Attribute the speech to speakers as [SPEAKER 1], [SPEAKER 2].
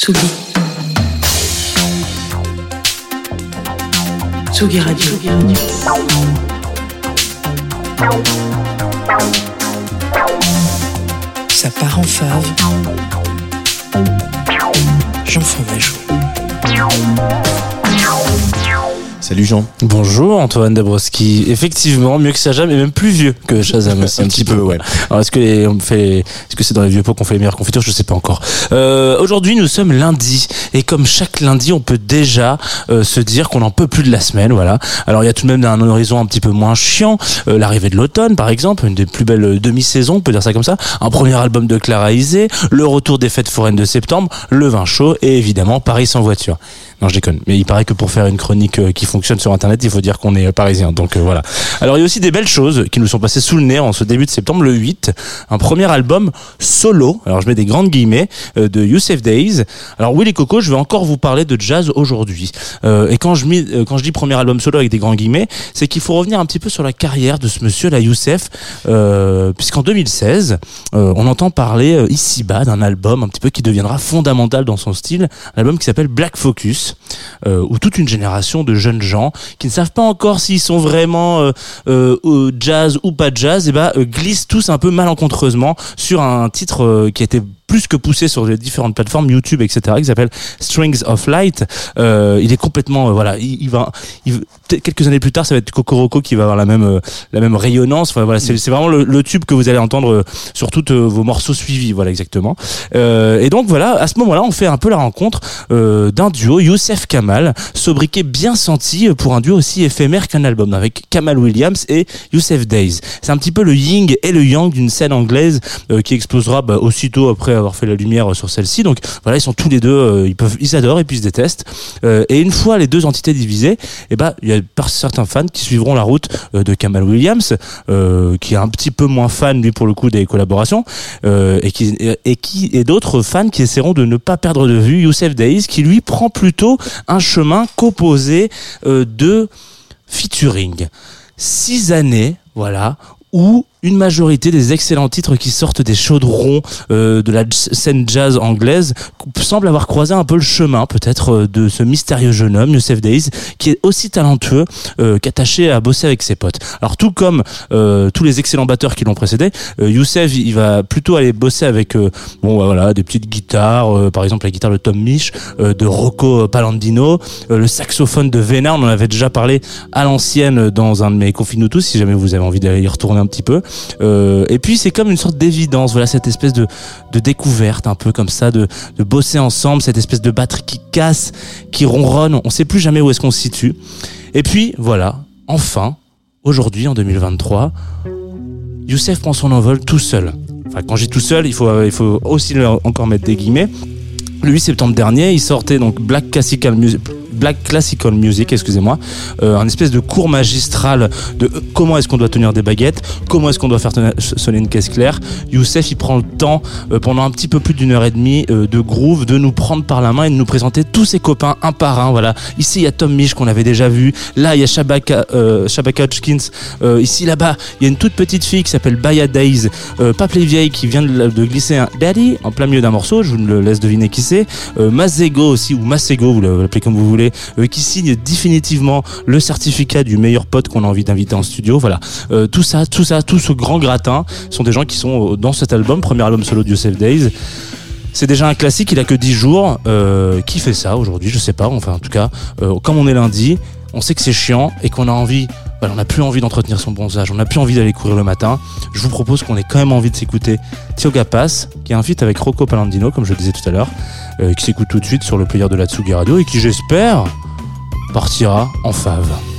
[SPEAKER 1] Tsugi. Tsugi Radio. Ça part en fave. J'en ferai jour.
[SPEAKER 2] Salut Jean.
[SPEAKER 3] Bonjour Antoine Dabrowski. Effectivement, mieux que Shazam et même plus vieux que Shazam aussi.
[SPEAKER 2] un petit peu, ouais.
[SPEAKER 3] Alors est-ce que les, on fait, est-ce que c'est dans les vieux pots qu'on fait les meilleures confitures? Je sais pas encore. Euh, Aujourd'hui, nous sommes lundi et comme chaque lundi, on peut déjà euh, se dire qu'on n'en peut plus de la semaine. Voilà. Alors il y a tout de même un horizon un petit peu moins chiant. Euh, L'arrivée de l'automne, par exemple, une des plus belles demi-saisons, on peut dire ça comme ça. Un premier album de Clara Isé, le retour des fêtes foraines de septembre, le vin chaud et évidemment Paris sans voiture. Non, je déconne. Mais il paraît que pour faire une chronique euh, qui fonctionne sur Internet, il faut dire qu'on est euh, parisien. Donc euh, voilà. Alors il y a aussi des belles choses qui nous sont passées sous le nez en ce début de septembre, le 8. Un premier album solo. Alors je mets des grandes guillemets de Youssef Days. Alors Willy Coco, je vais encore vous parler de jazz aujourd'hui. et quand je, dis premier album solo avec des grands guillemets, c'est qu'il faut revenir un petit peu sur la carrière de ce monsieur, la Youssef, puisqu'en 2016, on entend parler ici-bas d'un album un petit peu qui deviendra fondamental dans son style, un album qui s'appelle Black Focus euh, où toute une génération de jeunes gens qui ne savent pas encore s'ils sont vraiment euh, euh, jazz ou pas jazz, et eh ben, glissent tous un peu malencontreusement sur un titre qui été plus que poussé sur les différentes plateformes YouTube, etc., qui s'appelle Strings of Light. Euh, il est complètement, euh, voilà, il, il va, il, quelques années plus tard, ça va être Kokoroko qui va avoir la même, euh, la même rayonnance. Enfin, voilà, c'est vraiment le, le, tube que vous allez entendre euh, sur toutes vos morceaux suivis, voilà exactement. et donc voilà, à ce moment-là, on fait un peu la rencontre d'un duo, Youssef Kamal, sobriquet bien senti pour un duo aussi éphémère qu'un album, avec Kamal Williams et Youssef Days. C'est un petit peu le yin et le yang d'une scène anglaise qui explosera bah, aussitôt après avoir fait la lumière sur celle-ci. Donc voilà, ils sont tous les deux, euh, ils adorent et puis ils se détestent. Euh, et une fois les deux entités divisées, eh ben il y a certains fans qui suivront la route euh, de Kamal Williams, qui est un petit peu moins fan lui pour le coup des collaborations, et qui et qui et d'autres fans qui essaieront de ne pas perdre de vue Youssef Daïs, qui lui prend plutôt un chemin composé de featuring. Six années, voilà, où une majorité des excellents titres qui sortent des chaudrons euh, de la scène jazz anglaise semblent avoir croisé un peu le chemin peut-être euh, de ce mystérieux jeune homme Youssef Days qui est aussi talentueux euh, qu'attaché à bosser avec ses potes. Alors tout comme euh, tous les excellents batteurs qui l'ont précédé, Youssef il va plutôt aller bosser avec bon bah, voilà des petites guitares par exemple la guitare de Tom Misch, de Rocco Palandino, le saxophone de Vena, on en avait déjà parlé à l'ancienne dans un de mes tous si jamais vous avez envie d'aller y retourner un petit peu. Euh, et puis c'est comme une sorte d'évidence, voilà cette espèce de, découverte un peu comme ça, de, bosser ensemble, cette espèce de batterie qui casse, qui ronronne, on sait plus jamais où est-ce qu'on se situe. Et puis voilà, enfin, aujourd'hui en 2023, Youssef prend son envol tout seul. Enfin, quand j'ai tout seul, il faut, il faut aussi encore mettre des guillemets. Le 8 septembre dernier, il sortait donc Black Classical Music, Black Classical Music, excusez-moi, euh, un espèce de cours magistral de euh, comment est-ce qu'on doit tenir des baguettes, comment est-ce qu'on doit faire sonner une caisse claire. Youssef, il prend le temps euh, pendant un petit peu plus d'une heure et demie de groove, de nous prendre par la main et de nous présenter tous ses copains un par un. Voilà. Ici, il y a Tom Misch qu'on avait déjà vu. Là, il y a Shabaka, Shabaka Hutchkins. ici, là-bas, il y a une toute petite fille qui s'appelle Baya Days, pas vieille qui vient de, glisser un Daddy en plein milieu d'un morceau. Je vous le laisse deviner qui c'est. Mazego aussi, ou Masego, vous l'appelez comme vous voulez euh, qui signe définitivement le certificat du meilleur pote qu'on a envie d'inviter en studio. Voilà, euh, tout ça, tout ça, tout ce grand gratin sont des gens qui sont euh, dans cet album, premier album solo de Yourself Days. C'est déjà un classique, il a que 10 jours. qui fait ça aujourd'hui? Je sais pas. Enfin, en tout cas, comme on est lundi, on sait que c'est chiant et qu'on a envie, on n'a plus envie d'entretenir son bronzage, on n'a plus envie d'aller courir le matin. Je vous propose qu'on ait quand même envie de s'écouter Tioga Pass, qui est un feat avec Rocco Palandino, comme je le disais tout à l'heure, euh, qui s'écoute tout de suite sur le player de la Tsugi Radio et qui, j'espère, partira en fave.